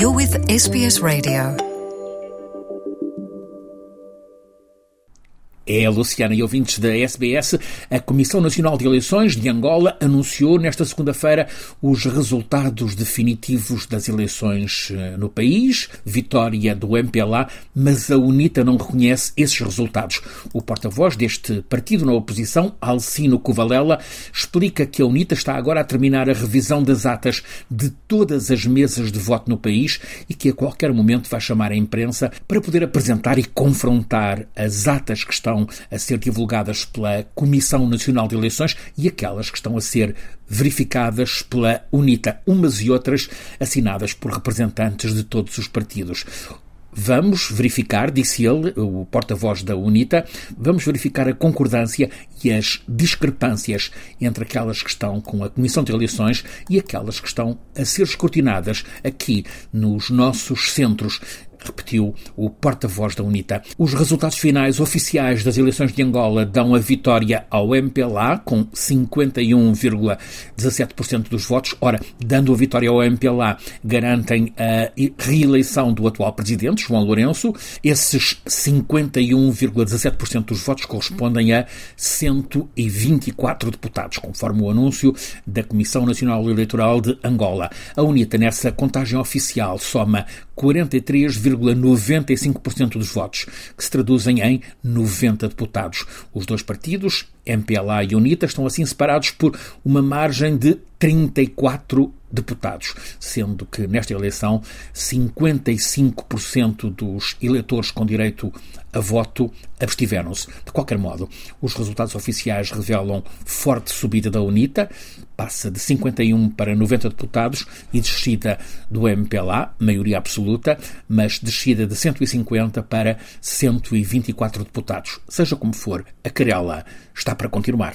You're with SBS Radio. É Luciana e ouvintes da SBS. A Comissão Nacional de Eleições de Angola anunciou nesta segunda-feira os resultados definitivos das eleições eh, no país. Vitória do MPLA, mas a UNITA não reconhece esses resultados. O porta-voz deste partido na oposição, Alcino Covalela, explica que a UNITA está agora a terminar a revisão das atas de todas as mesas de voto no país e que a qualquer momento vai chamar a imprensa para poder apresentar e confrontar as atas que estão estão a ser divulgadas pela Comissão Nacional de Eleições e aquelas que estão a ser verificadas pela UNITA, umas e outras assinadas por representantes de todos os partidos. Vamos verificar, disse ele, o porta-voz da UNITA, vamos verificar a concordância e as discrepâncias entre aquelas que estão com a Comissão de Eleições e aquelas que estão a ser escrutinadas aqui nos nossos centros repetiu o porta-voz da UNITA. Os resultados finais oficiais das eleições de Angola dão a vitória ao MPLA, com 51,17% dos votos. Ora, dando a vitória ao MPLA, garantem a reeleição do atual presidente, João Lourenço. Esses 51,17% dos votos correspondem a 124 deputados, conforme o anúncio da Comissão Nacional Eleitoral de Angola. A UNITA, nessa contagem oficial, soma 43,95% dos votos, que se traduzem em 90 deputados. Os dois partidos, MPLA e UNITA, estão assim separados por uma margem de 34 deputados, sendo que nesta eleição 55% dos eleitores com direito a voto abstiveram-se. De qualquer modo, os resultados oficiais revelam forte subida da UNITA, passa de 51 para 90 deputados e descida do MPLA, maioria absoluta, mas descida de 150 para 124 deputados. Seja como for, a querela está para continuar.